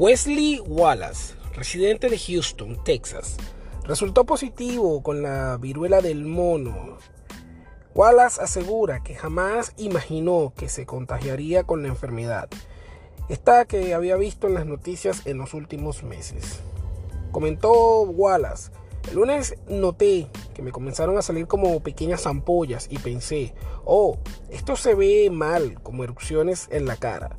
Wesley Wallace, residente de Houston, Texas, resultó positivo con la viruela del mono. Wallace asegura que jamás imaginó que se contagiaría con la enfermedad, esta que había visto en las noticias en los últimos meses. Comentó Wallace, el lunes noté que me comenzaron a salir como pequeñas ampollas y pensé, oh, esto se ve mal, como erupciones en la cara.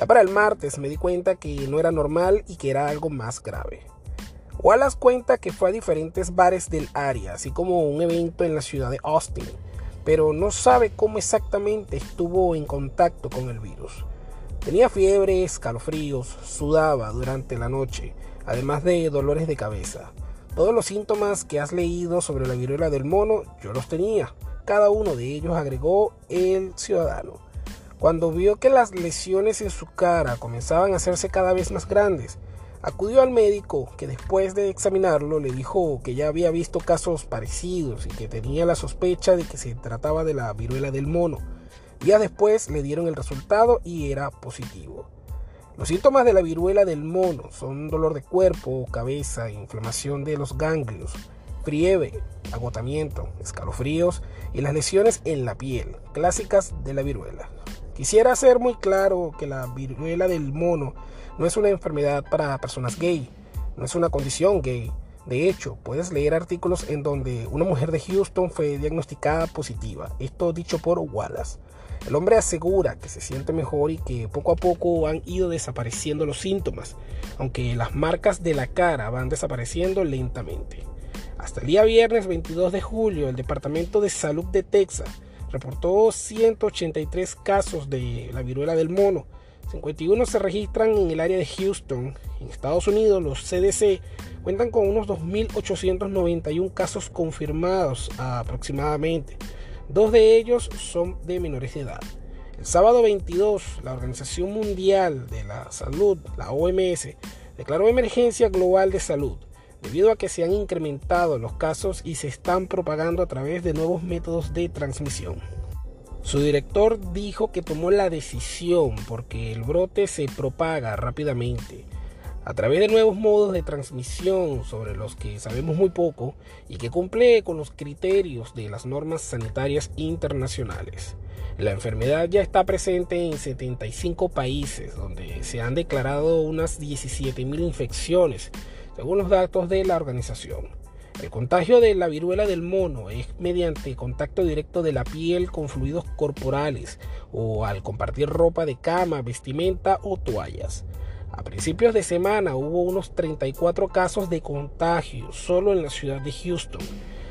Ya para el martes me di cuenta que no era normal y que era algo más grave. Wallace cuenta que fue a diferentes bares del área, así como un evento en la ciudad de Austin, pero no sabe cómo exactamente estuvo en contacto con el virus. Tenía fiebre, escalofríos, sudaba durante la noche, además de dolores de cabeza. Todos los síntomas que has leído sobre la viruela del mono, yo los tenía. Cada uno de ellos agregó el ciudadano. Cuando vio que las lesiones en su cara comenzaban a hacerse cada vez más grandes, acudió al médico que después de examinarlo le dijo que ya había visto casos parecidos y que tenía la sospecha de que se trataba de la viruela del mono. Días después le dieron el resultado y era positivo. Los síntomas de la viruela del mono son dolor de cuerpo, cabeza, inflamación de los ganglios, fiebre, agotamiento, escalofríos y las lesiones en la piel, clásicas de la viruela. Quisiera ser muy claro que la viruela del mono no es una enfermedad para personas gay, no es una condición gay. De hecho, puedes leer artículos en donde una mujer de Houston fue diagnosticada positiva, esto dicho por Wallace. El hombre asegura que se siente mejor y que poco a poco han ido desapareciendo los síntomas, aunque las marcas de la cara van desapareciendo lentamente. Hasta el día viernes 22 de julio, el Departamento de Salud de Texas reportó 183 casos de la viruela del mono. 51 se registran en el área de Houston. En Estados Unidos, los CDC cuentan con unos 2.891 casos confirmados aproximadamente. Dos de ellos son de menores de edad. El sábado 22, la Organización Mundial de la Salud, la OMS, declaró emergencia global de salud debido a que se han incrementado los casos y se están propagando a través de nuevos métodos de transmisión. Su director dijo que tomó la decisión porque el brote se propaga rápidamente a través de nuevos modos de transmisión sobre los que sabemos muy poco y que cumple con los criterios de las normas sanitarias internacionales. La enfermedad ya está presente en 75 países donde se han declarado unas 17.000 infecciones según los datos de la organización. El contagio de la viruela del mono es mediante contacto directo de la piel con fluidos corporales o al compartir ropa de cama, vestimenta o toallas. A principios de semana hubo unos 34 casos de contagio solo en la ciudad de Houston.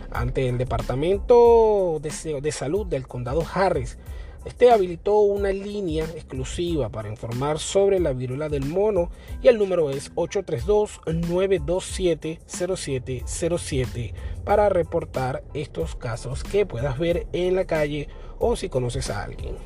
Ante el Departamento de, Salud del Condado Harris, este habilitó una línea exclusiva para informar sobre la viruela del mono y el número es 832-927-0707 para reportar estos casos que puedas ver en la calle o si conoces a alguien.